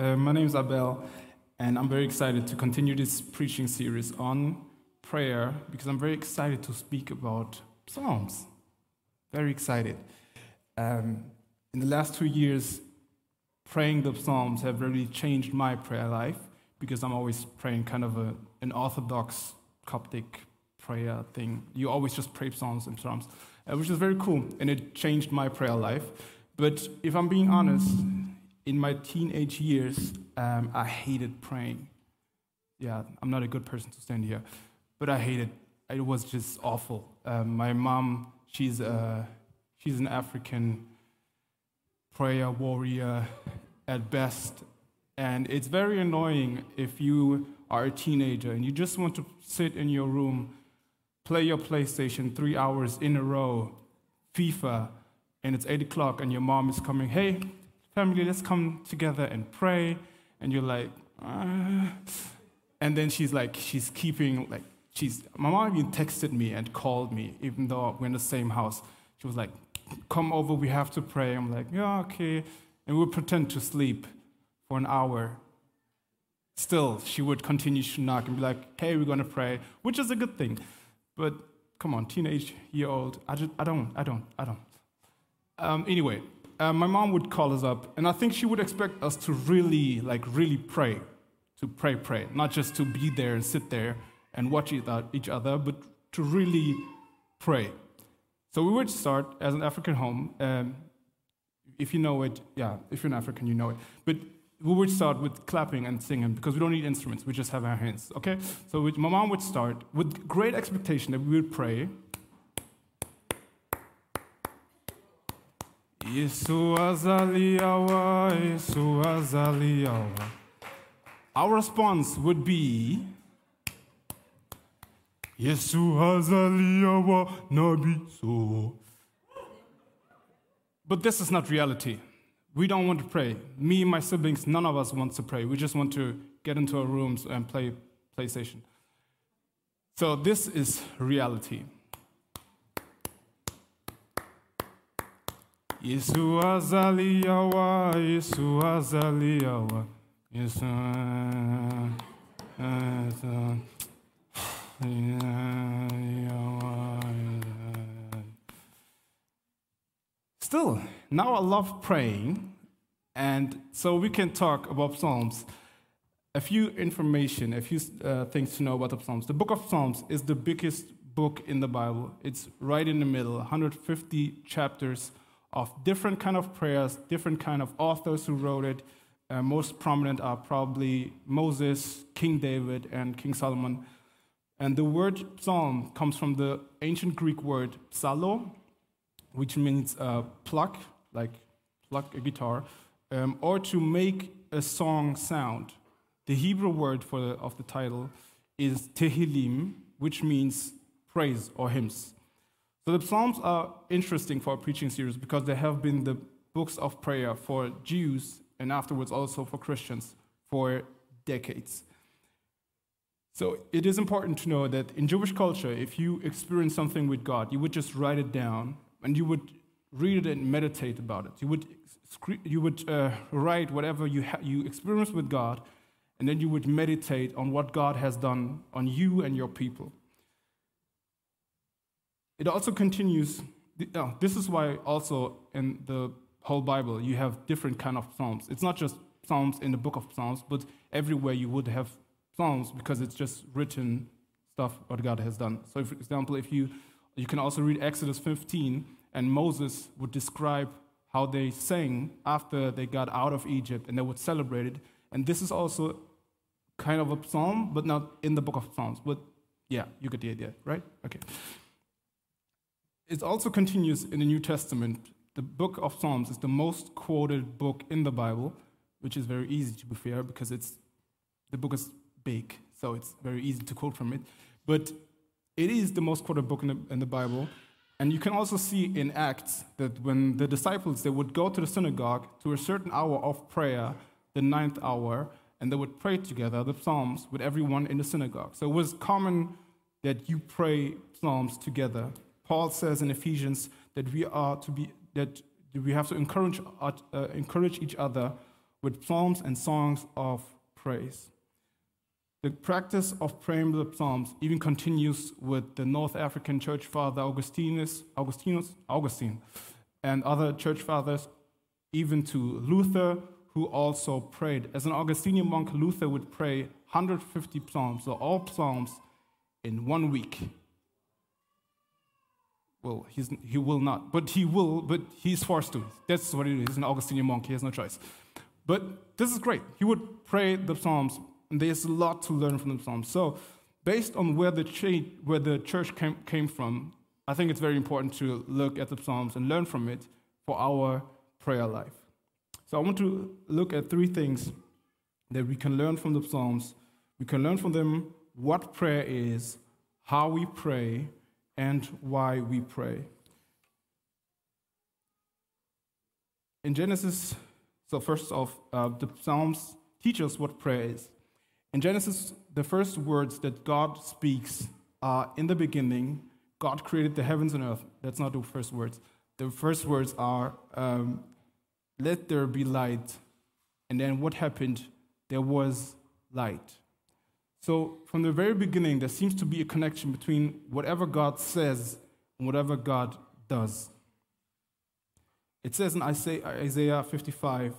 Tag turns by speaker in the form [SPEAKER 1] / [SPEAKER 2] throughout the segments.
[SPEAKER 1] Uh, my name is Abel, and I'm very excited to continue this preaching series on prayer because I'm very excited to speak about Psalms. Very excited. Um, in the last two years, praying the Psalms have really changed my prayer life because I'm always praying kind of a, an Orthodox Coptic prayer thing. You always just pray Psalms and Psalms, uh, which is very cool, and it changed my prayer life. But if I'm being honest, in my teenage years, um, I hated praying. Yeah, I'm not a good person to stand here, but I hated. It was just awful. Um, my mom, she's a, she's an African prayer warrior at best, and it's very annoying if you are a teenager and you just want to sit in your room, play your PlayStation three hours in a row, FIFA, and it's eight o'clock, and your mom is coming. Hey, family, let's come together and pray. And you're like, uh. and then she's like, she's keeping, like, she's, my mom even texted me and called me, even though we're in the same house. She was like, come over, we have to pray. I'm like, yeah, okay. And we would pretend to sleep for an hour. Still, she would continue to knock and be like, hey, we're going to pray, which is a good thing. But come on, teenage year old, I, just, I don't, I don't, I don't. Um, anyway, uh, my mom would call us up, and I think she would expect us to really, like, really pray, to pray, pray, not just to be there and sit there and watch each other, but to really pray. So we would start as an African home. Um, if you know it, yeah, if you're an African, you know it. But we would start with clapping and singing because we don't need instruments, we just have our hands, okay? So my mom would start with great expectation that we would pray Yesu azaliawa, Yesu. Our response would be Yesu azaliawa nabi so. But this is not reality. We don't want to pray. Me and my siblings, none of us wants to pray. We just want to get into our rooms and play PlayStation. So this is reality. Yesu azaliawa, Yesu azaliawa, Yesu Still, now I love praying, and so we can talk about Psalms. A few information, a few uh, things to know about the Psalms. The book of Psalms is the biggest book in the Bible. It's right in the middle, 150 chapters of different kind of prayers, different kind of authors who wrote it. Uh, most prominent are probably Moses, King David, and King Solomon. And the word psalm comes from the ancient Greek word psalo, which means uh, pluck, like pluck a guitar, um, or to make a song sound. The Hebrew word for the, of the title is tehillim, which means praise or hymns. So the Psalms are interesting for a preaching series because they have been the books of prayer for Jews and afterwards also for Christians for decades. So it is important to know that in Jewish culture, if you experience something with God, you would just write it down and you would read it and meditate about it. You would, you would uh, write whatever you, ha- you experience with God, and then you would meditate on what God has done on you and your people. It also continues. Oh, this is why also in the whole Bible you have different kind of psalms. It's not just psalms in the book of Psalms, but everywhere you would have psalms because it's just written stuff what God has done. So, for example, if you you can also read Exodus 15, and Moses would describe how they sang after they got out of Egypt, and they would celebrate it. And this is also kind of a psalm, but not in the book of Psalms. But yeah, you get the idea, right? Okay. It also continues in the New Testament. The book of Psalms is the most quoted book in the Bible, which is very easy to be fair because it's the book is big, so it's very easy to quote from it. But it is the most quoted book in the, in the Bible. And you can also see in Acts that when the disciples they would go to the synagogue to a certain hour of prayer, the ninth hour, and they would pray together the psalms with everyone in the synagogue. So it was common that you pray psalms together Paul says in Ephesians that we are to be that we have to encourage uh, encourage each other with psalms and songs of praise. The practice of praying the psalms even continues with the North African church father Augustinus, Augustinus, Augustine, and other church fathers, even to Luther, who also prayed. As an Augustinian monk, Luther would pray 150 psalms, so all psalms in one week. Well, he's, he will not, but he will, but he's forced to. That's what it is. He's an Augustinian monk, he has no choice. But this is great. He would pray the Psalms, and there's a lot to learn from the Psalms. So, based on where the, where the church came, came from, I think it's very important to look at the Psalms and learn from it for our prayer life. So, I want to look at three things that we can learn from the Psalms. We can learn from them what prayer is, how we pray, and why we pray. In Genesis, so first off, uh, the Psalms teach us what prayer is. In Genesis, the first words that God speaks are in the beginning, God created the heavens and earth. That's not the first words. The first words are, um, let there be light. And then what happened? There was light. So, from the very beginning, there seems to be a connection between whatever God says and whatever God does. It says in Isaiah 55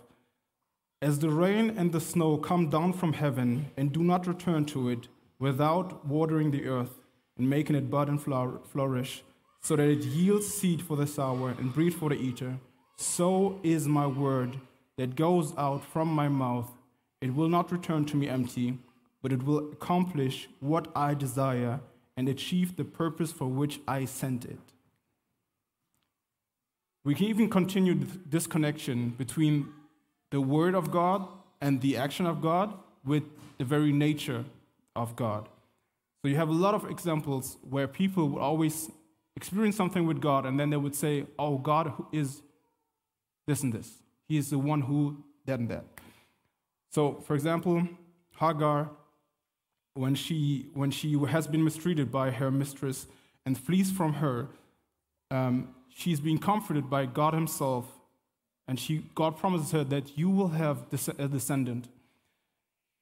[SPEAKER 1] As the rain and the snow come down from heaven and do not return to it without watering the earth and making it bud and flourish, so that it yields seed for the sower and bread for the eater, so is my word that goes out from my mouth. It will not return to me empty but it will accomplish what I desire and achieve the purpose for which I sent it. We can even continue this connection between the Word of God and the action of God with the very nature of God. So you have a lot of examples where people would always experience something with God and then they would say, Oh, God is this and this. He is the one who that and that. So, for example, Hagar when she, when she has been mistreated by her mistress and flees from her, um, she's being comforted by God Himself, and she, God promises her that you will have a descendant.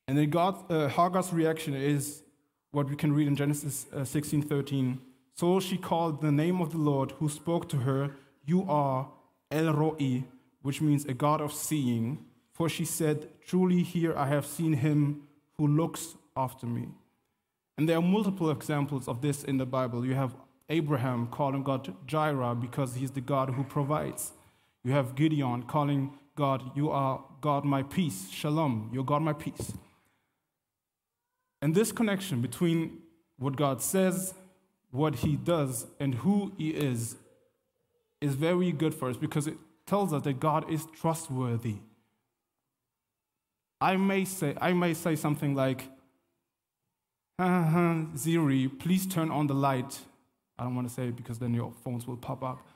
[SPEAKER 1] And then God, uh, Hagar's reaction is what we can read in Genesis uh, 16 13. So she called the name of the Lord who spoke to her, You are El Roi, which means a God of seeing. For she said, Truly here I have seen him who looks after me. And there are multiple examples of this in the Bible. You have Abraham calling God Jireh because he's the God who provides. You have Gideon calling God, You are God my peace, Shalom, you're God my peace. And this connection between what God says, what he does, and who he is is very good for us because it tells us that God is trustworthy. I may say, I may say something like, Siri, please turn on the light. I don't want to say it because then your phones will pop up.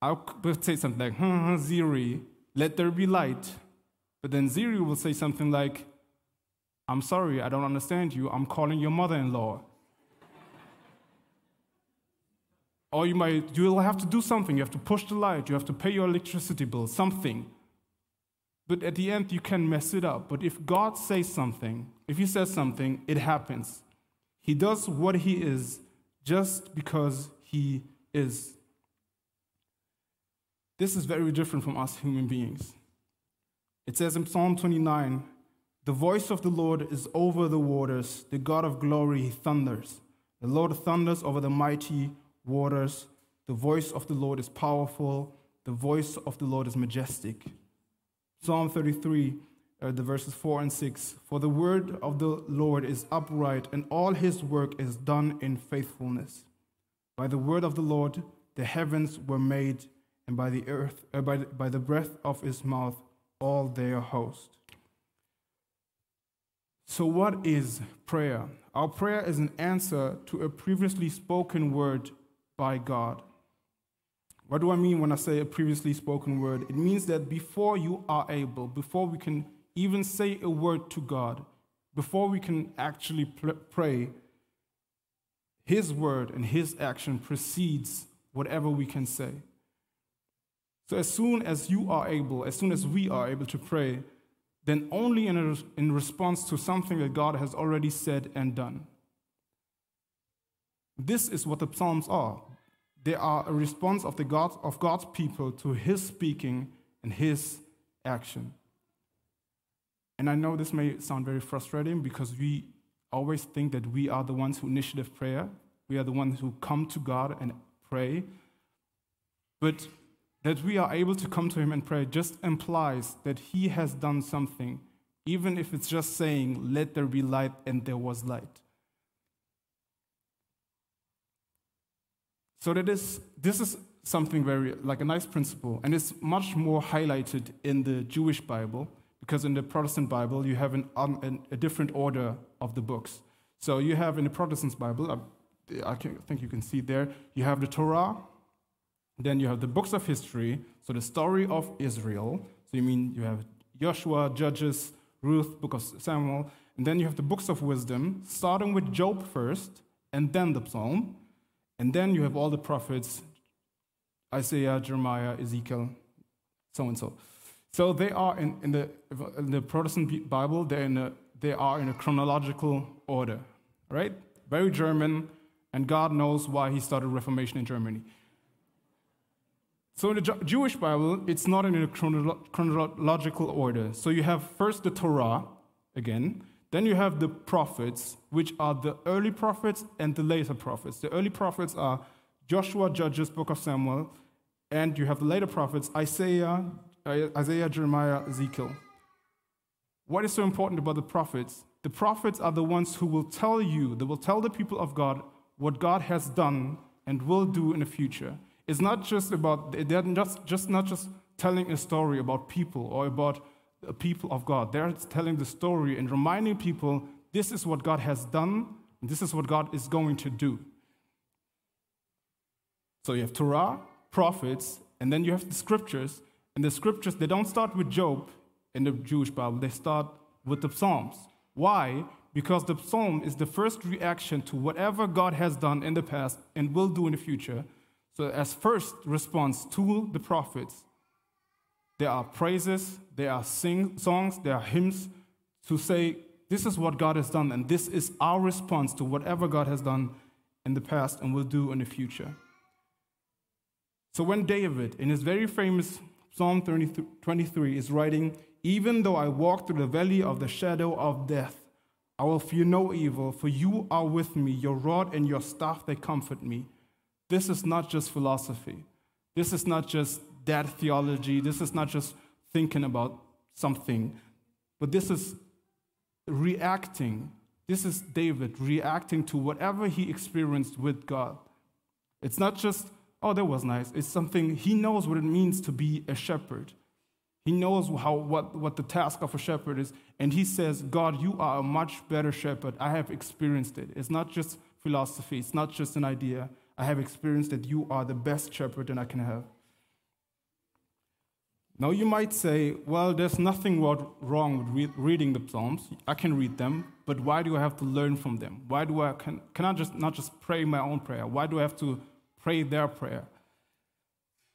[SPEAKER 1] I'll say something like, Siri, let there be light. But then Siri will say something like, I'm sorry, I don't understand you. I'm calling your mother in law. or you might, you'll have to do something. You have to push the light. You have to pay your electricity bill, something. But at the end, you can mess it up. But if God says something, if He says something, it happens. He does what He is just because He is. This is very different from us human beings. It says in Psalm 29 The voice of the Lord is over the waters, the God of glory thunders. The Lord thunders over the mighty waters. The voice of the Lord is powerful, the voice of the Lord is majestic. Psalm 33, uh, the verses 4 and 6 For the word of the Lord is upright, and all his work is done in faithfulness. By the word of the Lord, the heavens were made, and by the earth, uh, by, by the breath of his mouth, all their host. So, what is prayer? Our prayer is an answer to a previously spoken word by God. What do I mean when I say a previously spoken word? It means that before you are able, before we can even say a word to God, before we can actually pray, His word and His action precedes whatever we can say. So, as soon as you are able, as soon as we are able to pray, then only in, a, in response to something that God has already said and done. This is what the Psalms are. They are a response of, the God, of God's people to His speaking and His action. And I know this may sound very frustrating because we always think that we are the ones who initiate prayer. We are the ones who come to God and pray. But that we are able to come to Him and pray just implies that He has done something, even if it's just saying, Let there be light, and there was light. So that is, this is something very, like a nice principle, and it's much more highlighted in the Jewish Bible, because in the Protestant Bible, you have an, um, a different order of the books. So you have in the Protestant Bible, I, I think you can see there, you have the Torah, then you have the books of history, so the story of Israel. So you mean you have Joshua, Judges, Ruth, Book of Samuel, and then you have the books of wisdom, starting with Job first, and then the Psalm, and then you have all the prophets, Isaiah, Jeremiah, Ezekiel, so and so. So they are in, in, the, in the Protestant Bible, they're in a, they are in a chronological order, right? Very German, and God knows why he started Reformation in Germany. So in the Jewish Bible, it's not in a chronological order. So you have first the Torah, again, then you have the prophets, which are the early prophets and the later prophets. The early prophets are Joshua, Judges, Book of Samuel, and you have the later prophets, Isaiah, uh, Isaiah, Jeremiah, Ezekiel. What is so important about the prophets? The prophets are the ones who will tell you, they will tell the people of God what God has done and will do in the future. It's not just about, they're just, just not just telling a story about people or about the people of God. They're telling the story and reminding people this is what God has done, and this is what God is going to do. So you have Torah, prophets, and then you have the scriptures. And the scriptures, they don't start with Job in the Jewish Bible, they start with the Psalms. Why? Because the Psalm is the first reaction to whatever God has done in the past and will do in the future. So, as first response to the prophets, there are praises, there are sing, songs, there are hymns to say, This is what God has done, and this is our response to whatever God has done in the past and will do in the future. So, when David, in his very famous Psalm 23, is writing, Even though I walk through the valley of the shadow of death, I will fear no evil, for you are with me, your rod and your staff, they comfort me. This is not just philosophy. This is not just dead theology. This is not just thinking about something, but this is reacting. This is David reacting to whatever he experienced with God. It's not just, oh, that was nice. It's something he knows what it means to be a shepherd. He knows how, what, what the task of a shepherd is. And he says, God, you are a much better shepherd. I have experienced it. It's not just philosophy, it's not just an idea. I have experienced that you are the best shepherd that I can have. Now, you might say, well, there's nothing wrong with re- reading the Psalms. I can read them, but why do I have to learn from them? Why do I, can, can I just not just pray my own prayer? Why do I have to pray their prayer?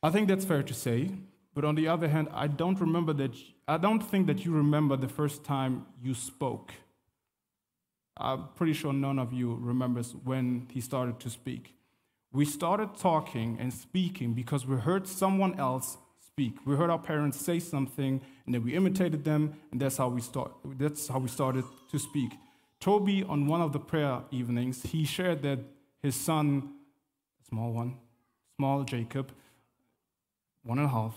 [SPEAKER 1] I think that's fair to say, but on the other hand, I don't remember that, I don't think that you remember the first time you spoke. I'm pretty sure none of you remembers when he started to speak. We started talking and speaking because we heard someone else speak. We heard our parents say something, and then we imitated them, and that's how we start. That's how we started to speak. Toby, on one of the prayer evenings, he shared that his son, small one, small Jacob, one and a half,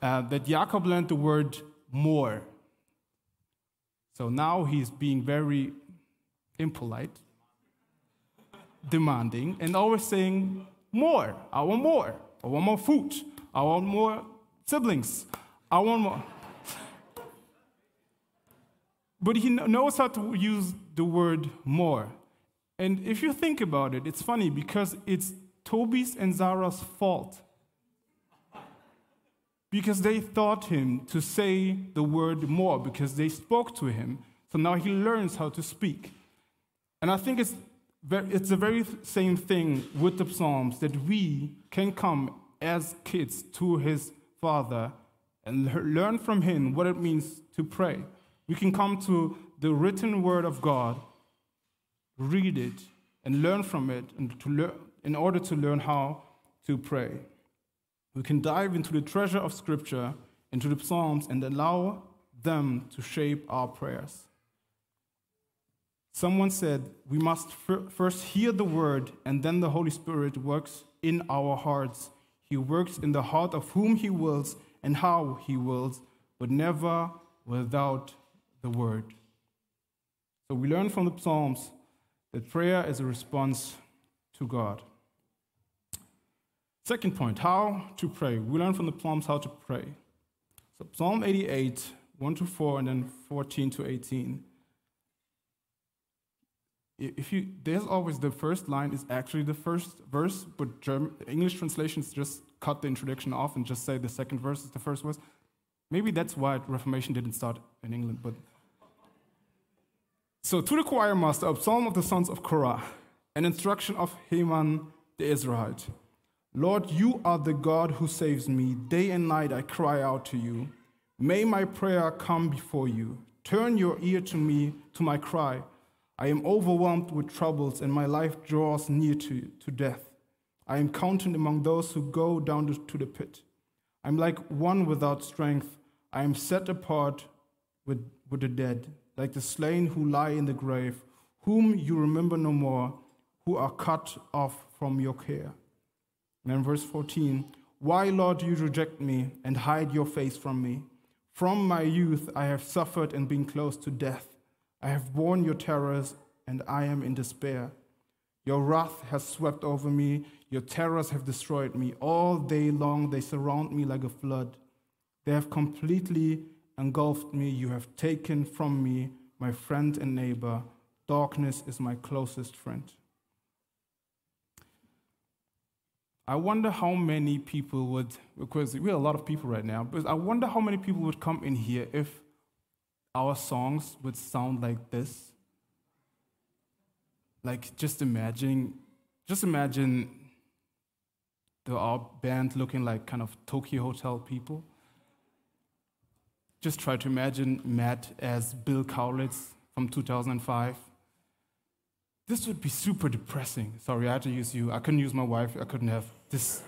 [SPEAKER 1] uh, that Jacob learned the word more. So now he's being very impolite demanding and always saying, More, I want more, I want more food, I want more siblings, I want more. But he knows how to use the word more. And if you think about it, it's funny because it's Toby's and Zara's fault. Because they taught him to say the word more, because they spoke to him. So now he learns how to speak. And I think it's it's the very same thing with the Psalms that we can come as kids to his Father and learn from Him what it means to pray. We can come to the written Word of God, read it, and learn from it and to learn, in order to learn how to pray. We can dive into the treasure of Scripture, into the Psalms, and allow them to shape our prayers. Someone said we must first hear the word, and then the Holy Spirit works in our hearts. He works in the heart of whom He wills and how He wills, but never without the word. So we learn from the Psalms that prayer is a response to God. Second point, how to pray. We learn from the Psalms how to pray. So Psalm 88, 1 to 4, and then 14 to 18 if you there's always the first line is actually the first verse, but German, English translations just cut the introduction off and just say the second verse is the first verse. Maybe that's why Reformation didn't start in England. But so to the choir master, a psalm of the sons of Korah, an instruction of Heman the Israelite. Lord, you are the God who saves me. Day and night I cry out to you. May my prayer come before you. Turn your ear to me, to my cry. I am overwhelmed with troubles, and my life draws near to, to death. I am counted among those who go down to the pit. I'm like one without strength. I am set apart with, with the dead, like the slain who lie in the grave, whom you remember no more, who are cut off from your care. And then verse 14 Why, Lord, do you reject me and hide your face from me? From my youth I have suffered and been close to death. I have borne your terrors, and I am in despair. Your wrath has swept over me, your terrors have destroyed me. All day long they surround me like a flood. They have completely engulfed me. You have taken from me my friend and neighbor. Darkness is my closest friend. I wonder how many people would, because we have a lot of people right now, but I wonder how many people would come in here if our songs would sound like this. Like just imagine, just imagine the our band looking like kind of Tokyo Hotel people. Just try to imagine Matt as Bill Kaulitz from 2005. This would be super depressing. Sorry, I had to use you. I couldn't use my wife. I couldn't have this.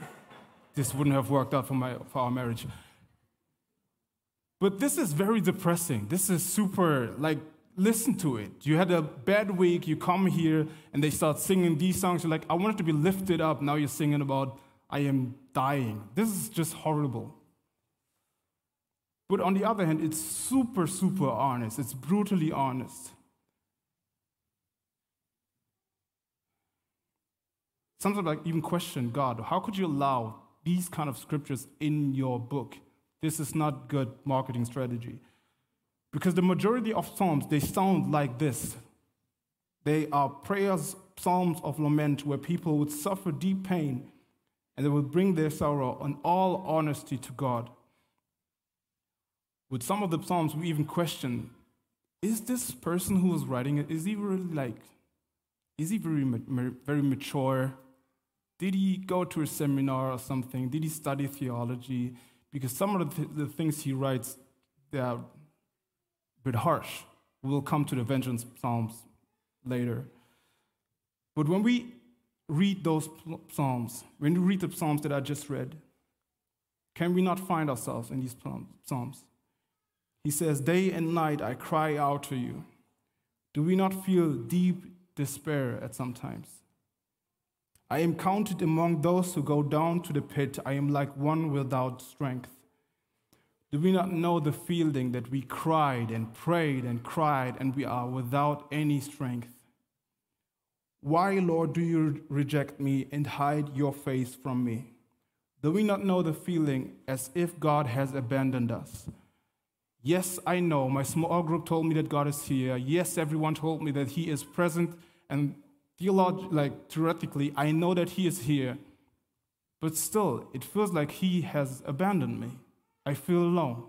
[SPEAKER 1] This wouldn't have worked out for my for our marriage. But this is very depressing. This is super, like, listen to it. You had a bad week, you come here, and they start singing these songs. You're like, I wanted to be lifted up. Now you're singing about, I am dying. This is just horrible. But on the other hand, it's super, super honest. It's brutally honest. Sometimes I even question God. How could you allow these kind of scriptures in your book? This is not good marketing strategy. Because the majority of psalms, they sound like this. They are prayers, psalms of lament where people would suffer deep pain and they would bring their sorrow in all honesty to God. With some of the psalms, we even question is this person who is writing it, is he really like, is he very, very mature? Did he go to a seminar or something? Did he study theology? Because some of the, th- the things he writes they are a bit harsh. We'll come to the vengeance psalms later. But when we read those psalms, when we read the psalms that I just read, can we not find ourselves in these psalms? He says, Day and night I cry out to you. Do we not feel deep despair at some times? I am counted among those who go down to the pit. I am like one without strength. Do we not know the feeling that we cried and prayed and cried and we are without any strength? Why, Lord, do you reject me and hide your face from me? Do we not know the feeling as if God has abandoned us? Yes, I know. My small group told me that God is here. Yes, everyone told me that He is present and theolog- like theoretically, I know that He is here, but still, it feels like He has abandoned me. I feel alone.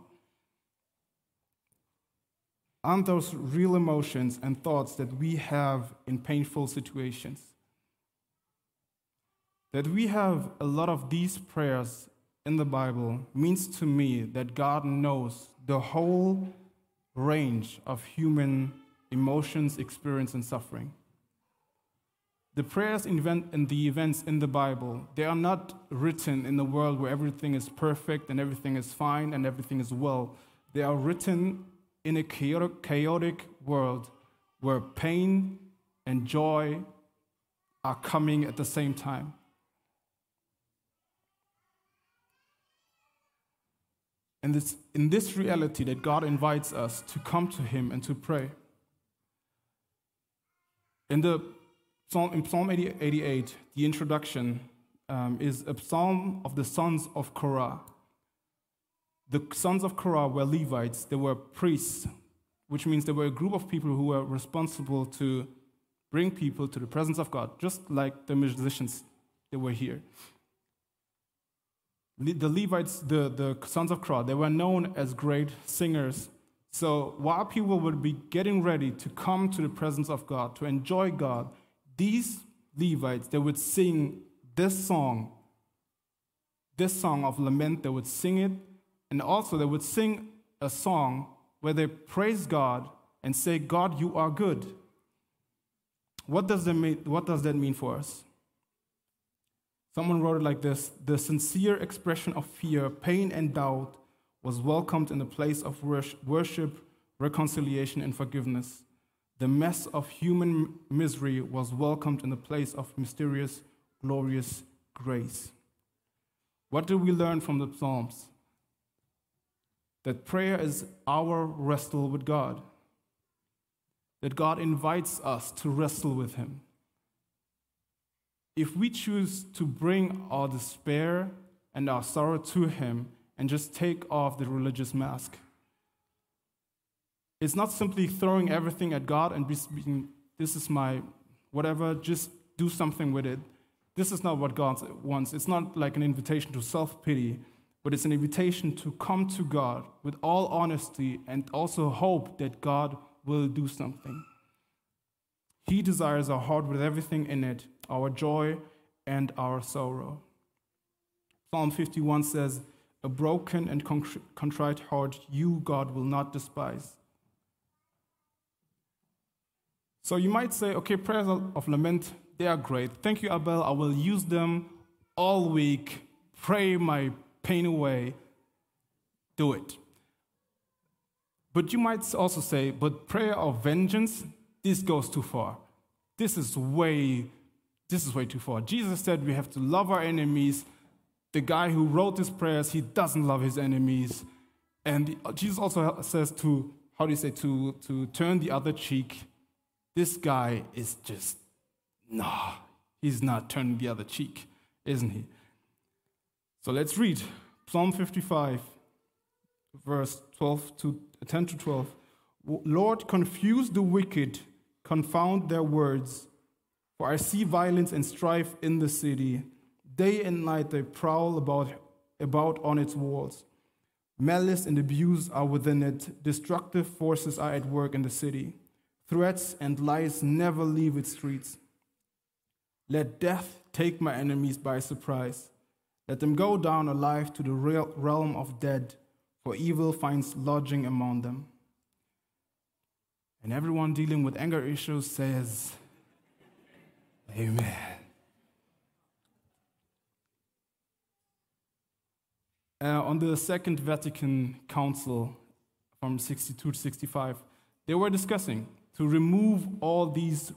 [SPEAKER 1] Aren't those real emotions and thoughts that we have in painful situations? That we have a lot of these prayers in the Bible means to me that God knows the whole range of human emotions, experience, and suffering. The prayers and the events in the Bible, they are not written in a world where everything is perfect and everything is fine and everything is well. They are written in a chaotic, chaotic world where pain and joy are coming at the same time. And it's in this reality that God invites us to come to Him and to pray. In the Psalm, in Psalm 88, the introduction um, is a psalm of the sons of Korah. The sons of Korah were Levites, they were priests, which means they were a group of people who were responsible to bring people to the presence of God, just like the musicians that were here. The Levites, the, the sons of Korah, they were known as great singers. So while people would be getting ready to come to the presence of God, to enjoy God, these Levites, they would sing this song, this song of lament, they would sing it, and also they would sing a song where they praise God and say, God, you are good. What does that mean, what does that mean for us? Someone wrote it like this The sincere expression of fear, pain, and doubt was welcomed in the place of worship, reconciliation, and forgiveness. The mess of human misery was welcomed in the place of mysterious, glorious grace. What do we learn from the Psalms? That prayer is our wrestle with God that God invites us to wrestle with Him. If we choose to bring our despair and our sorrow to Him and just take off the religious mask, it's not simply throwing everything at God and being, this is my whatever, just do something with it. This is not what God wants. It's not like an invitation to self pity, but it's an invitation to come to God with all honesty and also hope that God will do something. He desires our heart with everything in it, our joy and our sorrow. Psalm 51 says, A broken and contrite heart, you, God, will not despise. So you might say, okay, prayers of lament, they are great. Thank you, Abel. I will use them all week. Pray my pain away. Do it. But you might also say, but prayer of vengeance, this goes too far. This is way, this is way too far. Jesus said we have to love our enemies. The guy who wrote these prayers, he doesn't love his enemies. And Jesus also says to, how do you say, to, to turn the other cheek. This guy is just, nah, he's not turning the other cheek, isn't he? So let's read Psalm 55, verse 12 to uh, 10 to 12. Lord, confuse the wicked, confound their words. For I see violence and strife in the city. Day and night they prowl about, about on its walls. Malice and abuse are within it. Destructive forces are at work in the city. Threats and lies never leave its streets. Let death take my enemies by surprise. Let them go down alive to the realm of dead for evil finds lodging among them. And everyone dealing with anger issues says, Amen. Uh, on the Second Vatican Council from 62 to 65, they were discussing to remove all these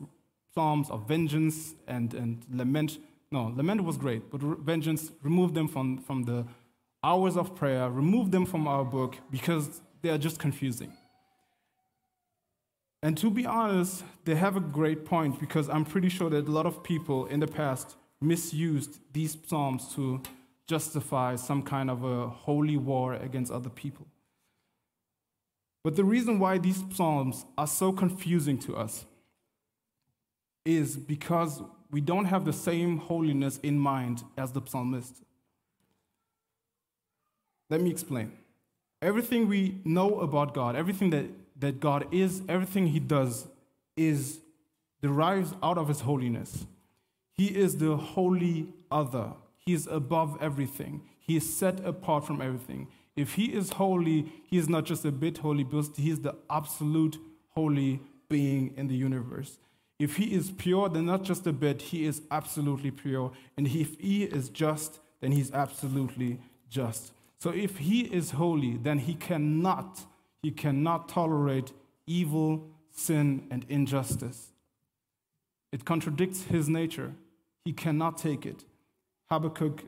[SPEAKER 1] psalms of vengeance and, and lament. No, lament was great, but vengeance, remove them from, from the hours of prayer, remove them from our book because they are just confusing. And to be honest, they have a great point because I'm pretty sure that a lot of people in the past misused these psalms to justify some kind of a holy war against other people. But the reason why these psalms are so confusing to us is because we don't have the same holiness in mind as the psalmist. Let me explain. Everything we know about God, everything that, that God is, everything He does is derives out of His holiness. He is the holy other. He is above everything. He is set apart from everything. If he is holy, he is not just a bit holy, but he is the absolute holy being in the universe. If he is pure, then not just a bit, he is absolutely pure. And if he is just, then he's absolutely just. So if he is holy, then he cannot, he cannot tolerate evil, sin, and injustice. It contradicts his nature. He cannot take it. Habakkuk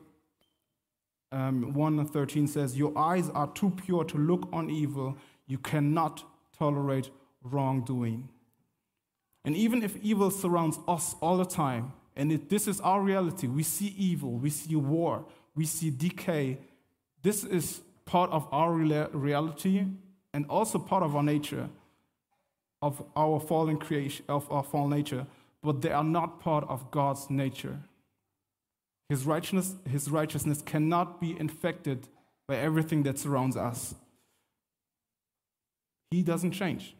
[SPEAKER 1] um, 1 13 says, Your eyes are too pure to look on evil. You cannot tolerate wrongdoing. And even if evil surrounds us all the time, and it, this is our reality, we see evil, we see war, we see decay. This is part of our reality and also part of our nature, of our fallen creation, of our fallen nature, but they are not part of God's nature. His righteousness, his righteousness cannot be infected by everything that surrounds us. He doesn't change.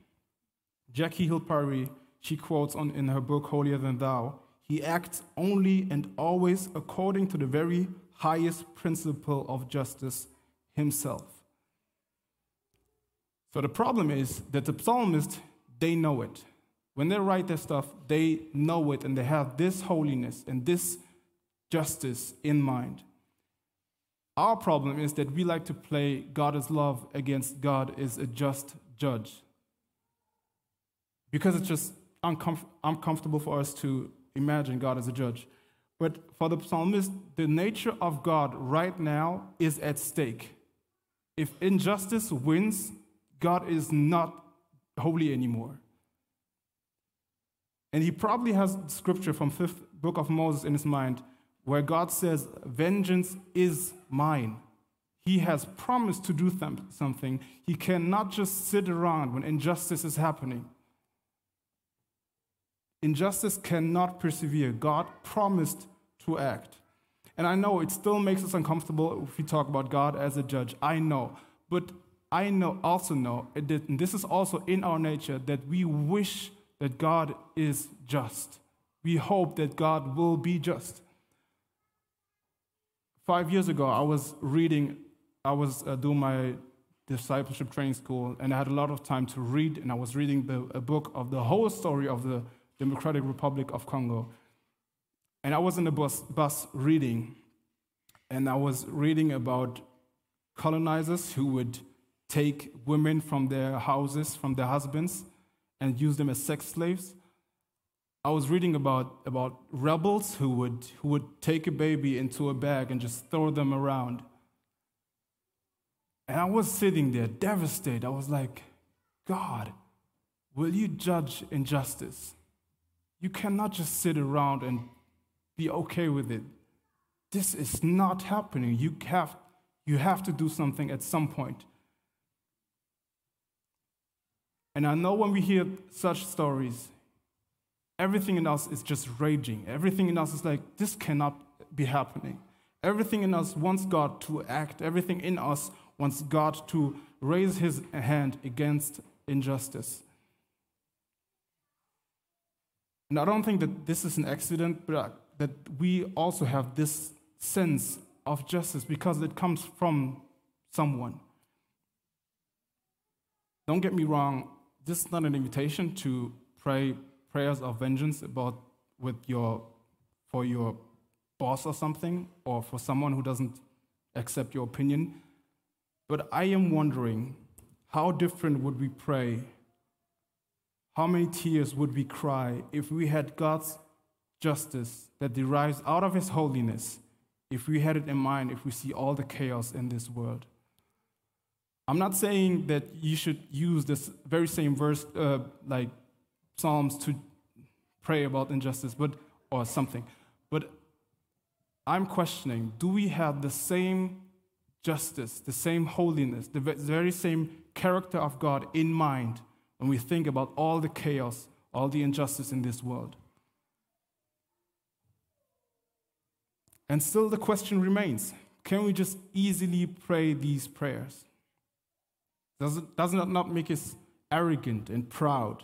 [SPEAKER 1] Jackie Hill Perry she quotes on, in her book, Holier Than Thou, he acts only and always according to the very highest principle of justice himself. So the problem is that the psalmists, they know it. When they write their stuff, they know it and they have this holiness and this justice in mind. Our problem is that we like to play God is love against God is a just judge. Because it's just uncomf- uncomfortable for us to imagine God as a judge. But for the psalmist, the nature of God right now is at stake. If injustice wins, God is not holy anymore. And he probably has scripture from fifth book of Moses in his mind where God says, Vengeance is mine. He has promised to do something. He cannot just sit around when injustice is happening. Injustice cannot persevere. God promised to act. And I know it still makes us uncomfortable if we talk about God as a judge. I know. But I know also know, and this is also in our nature, that we wish that God is just. We hope that God will be just. Five years ago, I was reading, I was uh, doing my discipleship training school, and I had a lot of time to read, and I was reading the, a book of the whole story of the Democratic Republic of Congo. And I was in the bus, bus reading, and I was reading about colonizers who would take women from their houses, from their husbands, and use them as sex slaves. I was reading about, about rebels who would, who would take a baby into a bag and just throw them around. And I was sitting there devastated. I was like, God, will you judge injustice? You cannot just sit around and be okay with it. This is not happening. You have, you have to do something at some point. And I know when we hear such stories, everything in us is just raging. Everything in us is like, this cannot be happening. Everything in us wants God to act. Everything in us wants God to raise his hand against injustice. And I don't think that this is an accident, but uh, that we also have this sense of justice because it comes from someone. Don't get me wrong, this is not an invitation to pray prayers of vengeance about with your for your boss or something or for someone who doesn't accept your opinion. But I am wondering how different would we pray how many tears would we cry if we had God's justice that derives out of His holiness, if we had it in mind, if we see all the chaos in this world? I'm not saying that you should use this very same verse, uh, like Psalms, to pray about injustice, but or something. But I'm questioning: Do we have the same justice, the same holiness, the very same character of God in mind? when we think about all the chaos, all the injustice in this world. And still, the question remains can we just easily pray these prayers? Does, it, does it not make us arrogant and proud?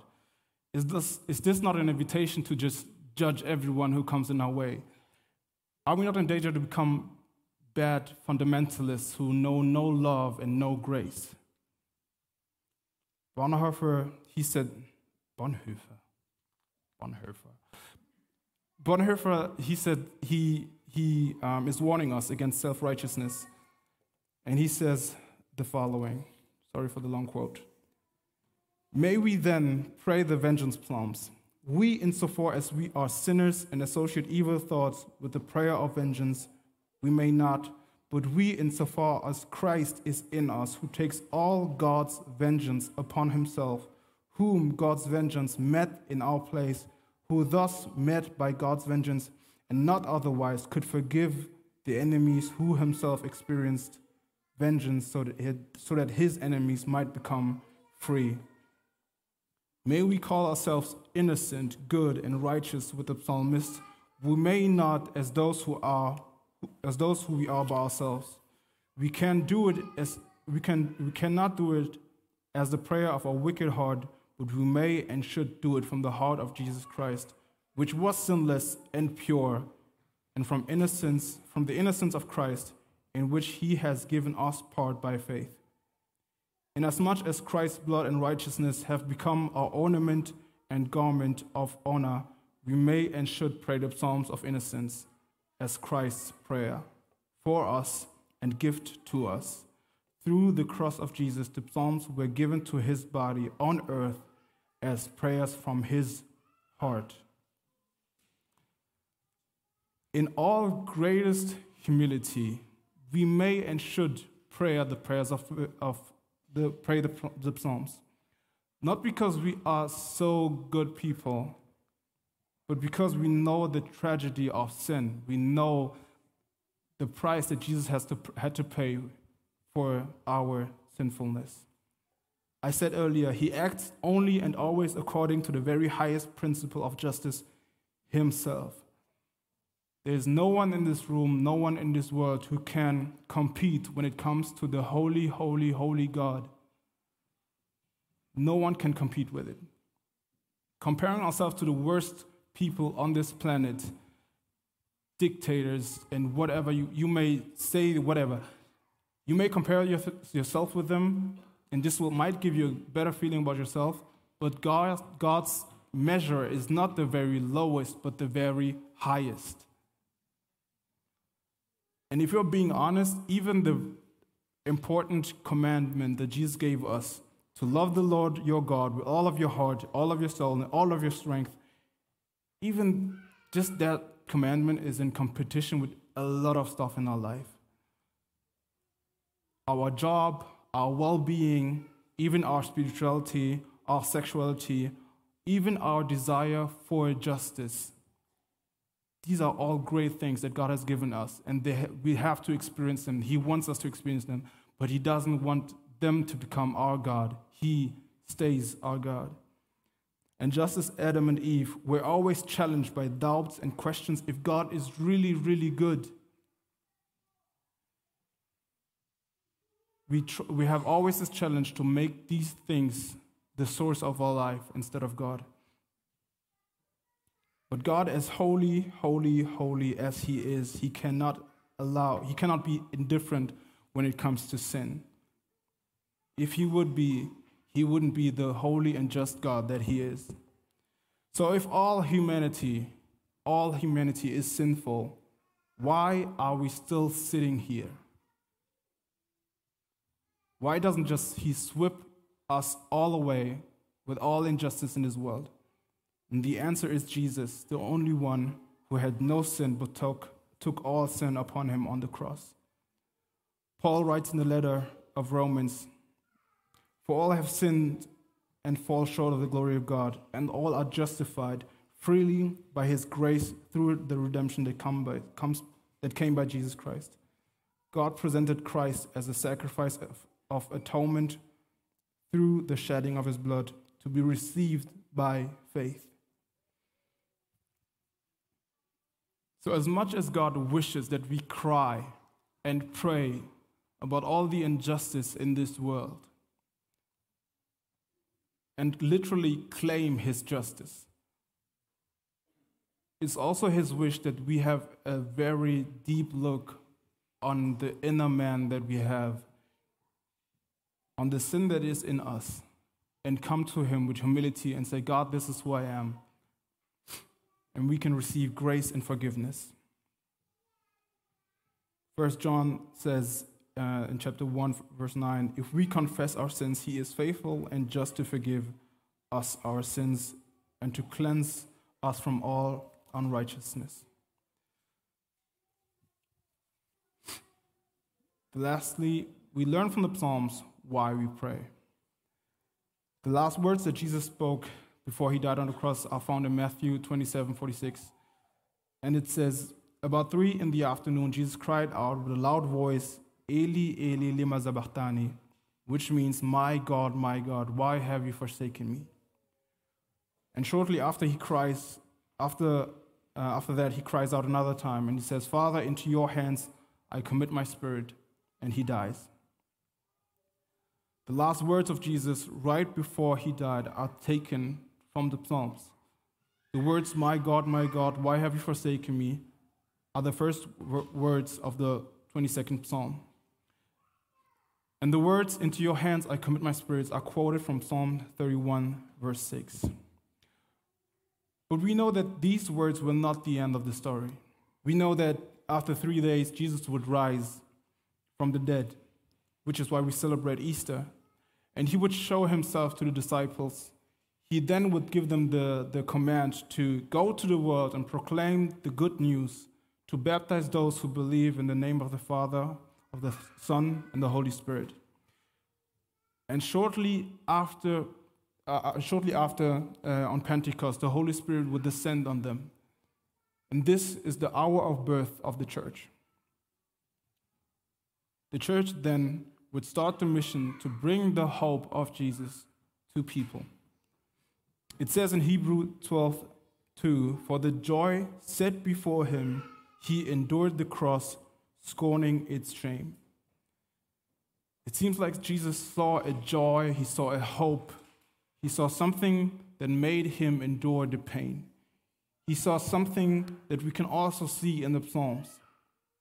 [SPEAKER 1] Is this, is this not an invitation to just judge everyone who comes in our way? Are we not in danger to become bad fundamentalists who know no love and no grace. Bonhoeffer, he said, Bonhoeffer, Bonhoeffer. Bonhoeffer, he said he, he um, is warning us against self righteousness. And he says the following sorry for the long quote. May we then pray the vengeance psalms. We, insofar as we are sinners and associate evil thoughts with the prayer of vengeance, we may not, but we, insofar as Christ is in us, who takes all God's vengeance upon himself, whom God's vengeance met in our place, who thus met by God's vengeance and not otherwise could forgive the enemies who himself experienced vengeance so that, so that his enemies might become free. May we call ourselves innocent, good, and righteous with the psalmist. We may not as those who are as those who we are by ourselves. We can do it as we can we cannot do it as the prayer of a wicked heart, but we may and should do it from the heart of Jesus Christ, which was sinless and pure, and from innocence, from the innocence of Christ, in which he has given us part by faith. Inasmuch as Christ's blood and righteousness have become our ornament and garment of honor, we may and should pray the psalms of innocence as Christ's prayer for us and gift to us. Through the cross of Jesus, the psalms were given to his body on earth as prayers from his heart. In all greatest humility, we may and should pray the prayers of, of the, pray the, the Psalms. Not because we are so good people, but because we know the tragedy of sin. We know the price that Jesus has to, had to pay for our sinfulness. I said earlier, he acts only and always according to the very highest principle of justice himself. There is no one in this room, no one in this world who can compete when it comes to the holy, holy, holy God. No one can compete with it. Comparing ourselves to the worst people on this planet, dictators, and whatever, you, you may say whatever. You may compare your, yourself with them, and this will, might give you a better feeling about yourself, but God, God's measure is not the very lowest, but the very highest. And if you're being honest, even the important commandment that Jesus gave us to love the Lord your God with all of your heart, all of your soul, and all of your strength, even just that commandment is in competition with a lot of stuff in our life. Our job, our well being, even our spirituality, our sexuality, even our desire for justice these are all great things that God has given us, and we have to experience them. He wants us to experience them, but He doesn't want them to become our God. He stays our God. And just as Adam and Eve were always challenged by doubts and questions if God is really, really good, we, we have always this challenge to make these things the source of our life instead of God. But God, as holy, holy, holy as He is, He cannot allow, He cannot be indifferent when it comes to sin. If He would be, He wouldn't be the holy and just God that He is. So if all humanity, all humanity is sinful, why are we still sitting here? Why doesn't just He sweep us all away with all injustice in this world? And the answer is Jesus, the only one who had no sin but took, took all sin upon him on the cross. Paul writes in the letter of Romans For all have sinned and fall short of the glory of God, and all are justified freely by his grace through the redemption that, come by, comes, that came by Jesus Christ. God presented Christ as a sacrifice of, of atonement through the shedding of his blood to be received by faith. So, as much as God wishes that we cry and pray about all the injustice in this world and literally claim His justice, it's also His wish that we have a very deep look on the inner man that we have, on the sin that is in us, and come to Him with humility and say, God, this is who I am. And we can receive grace and forgiveness. First John says uh, in chapter 1, verse 9 if we confess our sins, He is faithful and just to forgive us our sins and to cleanse us from all unrighteousness. Lastly, we learn from the Psalms why we pray. The last words that Jesus spoke before he died on the cross are found in Matthew 27 46. And it says, About three in the afternoon, Jesus cried out with a loud voice, Eli, Eli, lima which means, My God, my God, why have you forsaken me? And shortly after he cries, after, uh, after that, he cries out another time and he says, Father, into your hands I commit my spirit and he dies. The last words of Jesus right before he died are taken from the Psalms. The words, My God, my God, why have you forsaken me? are the first words of the 22nd Psalm. And the words, Into your hands I commit my spirits, are quoted from Psalm 31, verse 6. But we know that these words were not the end of the story. We know that after three days, Jesus would rise from the dead, which is why we celebrate Easter. And he would show himself to the disciples. He then would give them the, the command to go to the world and proclaim the good news, to baptize those who believe in the name of the Father, of the Son, and the Holy Spirit. And shortly after, uh, uh shortly after uh, on Pentecost, the Holy Spirit would descend on them. And this is the hour of birth of the church. The church then would start the mission to bring the hope of Jesus to people. It says in Hebrew 12 2 For the joy set before him, he endured the cross, scorning its shame. It seems like Jesus saw a joy, he saw a hope, he saw something that made him endure the pain. He saw something that we can also see in the Psalms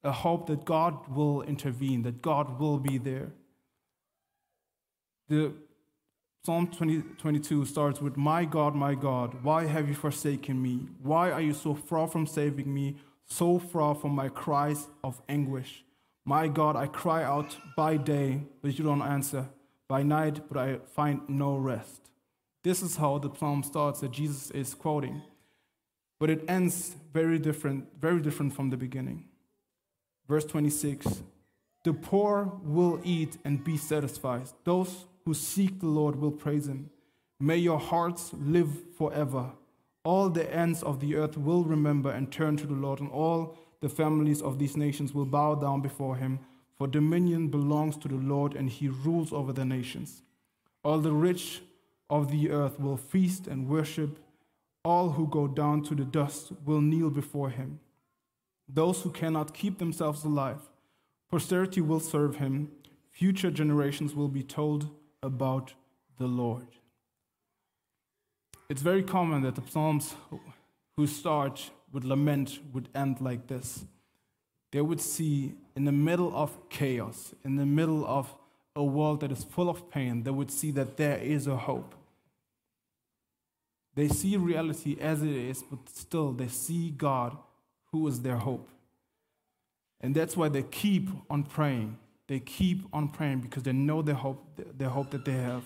[SPEAKER 1] a hope that God will intervene, that God will be there. The Psalm 20, 22 starts with, My God, my God, why have you forsaken me? Why are you so far from saving me, so far from my cries of anguish? My God, I cry out by day, but you don't answer, by night, but I find no rest. This is how the psalm starts that Jesus is quoting. But it ends very different, very different from the beginning. Verse 26 The poor will eat and be satisfied. Those who seek the Lord will praise him. May your hearts live forever. All the ends of the earth will remember and turn to the Lord, and all the families of these nations will bow down before him. For dominion belongs to the Lord, and he rules over the nations. All the rich of the earth will feast and worship. All who go down to the dust will kneel before him those who cannot keep themselves alive. Posterity will serve him, future generations will be told about the Lord. It's very common that the Psalms who start with lament would end like this. They would see in the middle of chaos, in the middle of a world that is full of pain, they would see that there is a hope. They see reality as it is, but still they see God who is their hope. And that's why they keep on praying. They keep on praying because they know the hope, the hope that they have.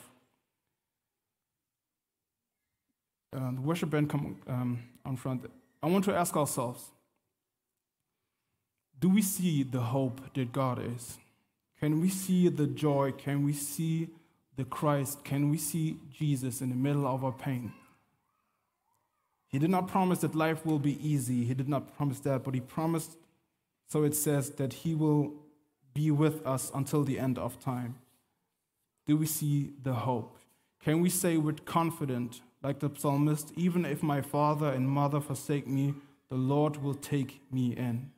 [SPEAKER 1] Uh, the worship band come um, on front. I want to ask ourselves do we see the hope that God is? Can we see the joy? Can we see the Christ? Can we see Jesus in the middle of our pain? He did not promise that life will be easy. He did not promise that, but He promised, so it says, that He will be with us until the end of time. Do we see the hope? Can we say with confidence, like the psalmist, even if my father and mother forsake me, the Lord will take me in?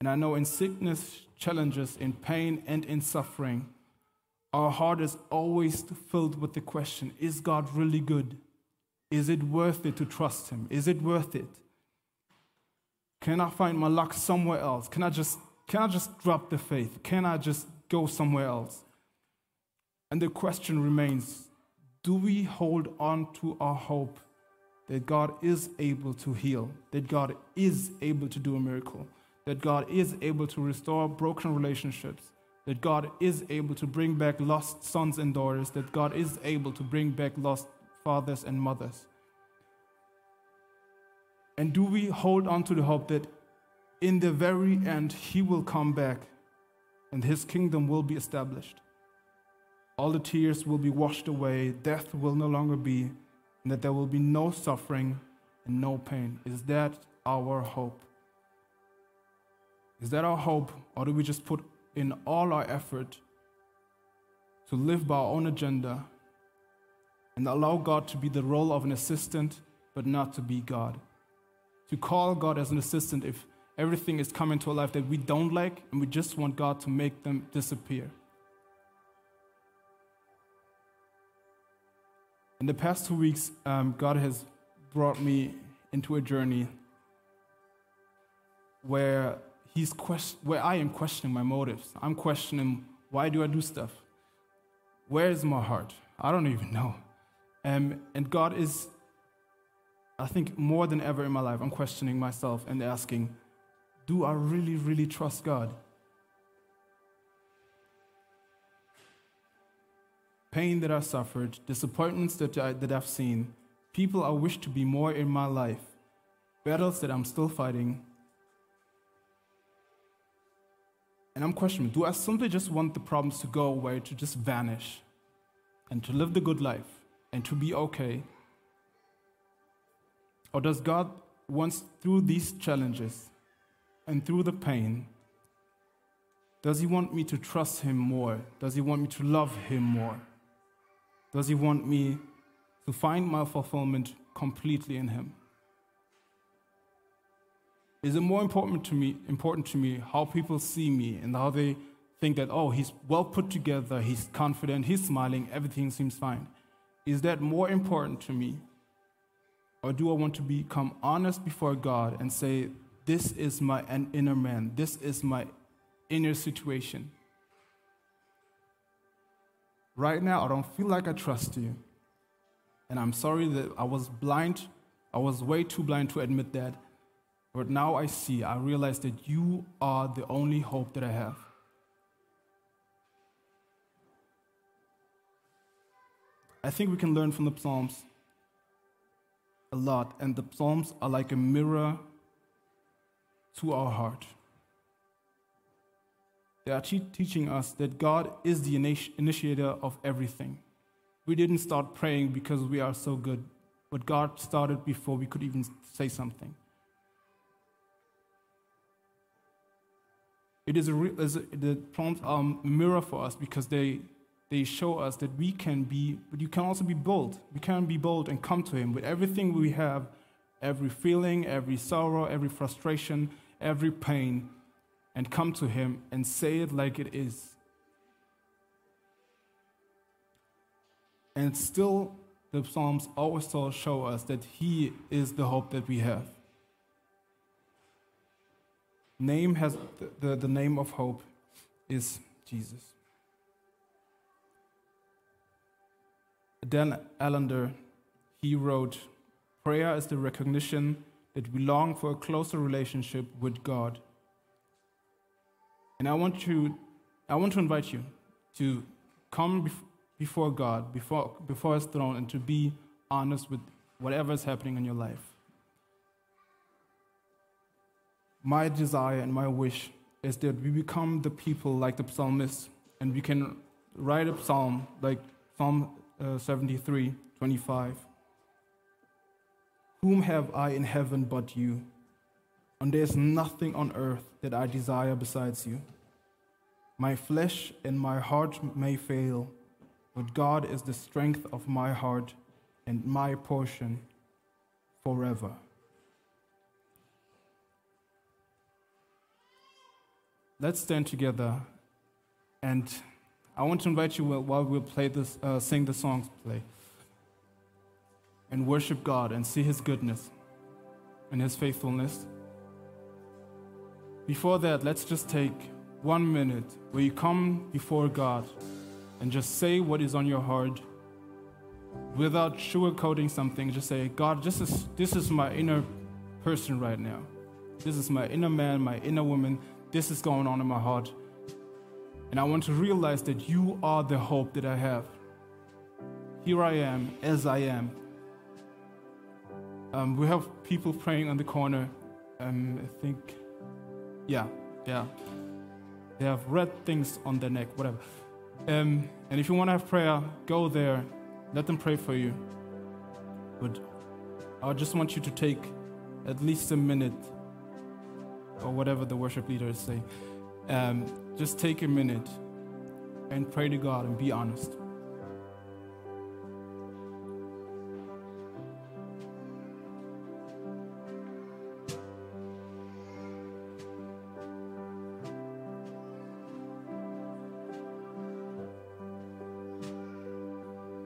[SPEAKER 1] And I know in sickness, challenges, in pain, and in suffering, our heart is always filled with the question Is God really good? Is it worth it to trust Him? Is it worth it? Can I find my luck somewhere else? Can I just can I just drop the faith? Can I just go somewhere else? And the question remains, do we hold on to our hope that God is able to heal, that God is able to do a miracle, that God is able to restore broken relationships, that God is able to bring back lost sons and daughters, that God is able to bring back lost fathers and mothers. And do we hold on to the hope that in the very end he will come back and his kingdom will be established? All the tears will be washed away, death will no longer be, and that there will be no suffering and no pain. Is that our hope? Is that our hope, or do we just put in all our effort to live by our own agenda and allow God to be the role of an assistant, but not to be God? To call God as an assistant if everything is coming to a life that we don't like and we just want God to make them disappear. In the past two weeks, um, God has brought me into a journey where he's where I am questioning my motives. I'm questioning why do I do stuff? Where is my heart? I don't even know. Um, and God is, I think, more than ever in my life, I'm questioning myself and asking, do I really, really trust God? Pain that I suffered, disappointments that, I, that I've seen, people I wish to be more in my life, battles that I'm still fighting, And I'm questioning do I simply just want the problems to go away, to just vanish, and to live the good life, and to be okay? Or does God want, through these challenges and through the pain, does He want me to trust Him more? Does He want me to love Him more? Does He want me to find my fulfillment completely in Him? Is it more important to me important to me how people see me and how they think that oh he's well put together, he's confident, he's smiling, everything seems fine? Is that more important to me? Or do I want to become honest before God and say, This is my inner man, this is my inner situation? Right now, I don't feel like I trust you. And I'm sorry that I was blind. I was way too blind to admit that. But now I see, I realize that you are the only hope that I have. I think we can learn from the Psalms a lot, and the Psalms are like a mirror to our heart. They are te- teaching us that God is the initi- initiator of everything. We didn't start praying because we are so good, but God started before we could even say something. It is, a, is a, the prompts are a mirror for us because they, they show us that we can be, but you can also be bold. We can be bold and come to Him with everything we have, every feeling, every sorrow, every frustration, every pain, and come to Him and say it like it is. And still, the Psalms always show us that He is the hope that we have name has the, the, the name of hope is Jesus. Dan Allender, he wrote, Prayer is the recognition that we long for a closer relationship with God. And I want to, I want to invite you to come bef- before God, before, before His throne, and to be honest with whatever is happening in your life my desire and my wish is that we become the people like the psalmist and we can write a psalm like Psalm uh, 73 25. Whom have I in heaven but you? And there's nothing on earth that I desire besides you. My flesh and my heart may fail, but God is the strength of my heart and my portion forever. let's stand together and I want to invite you while we play this, uh, sing the songs, play, and worship God and see His goodness and His faithfulness. before that, let's just take one minute where you come before God and just say what is on your heart without sugarcoating something. Just say, God, this is, this is my inner person right now. This is my inner man, my inner woman. This is going on in my heart. And I want to realize that you are the hope that I have. Here I am, as I am. Um, we have people praying on the corner. Um, I think, yeah, yeah. They have red things on their neck, whatever. Um, and if you want to have prayer, go there. Let them pray for you. But I just want you to take at least a minute or whatever the worship leaders say. Um, just take a minute and pray to God and be honest.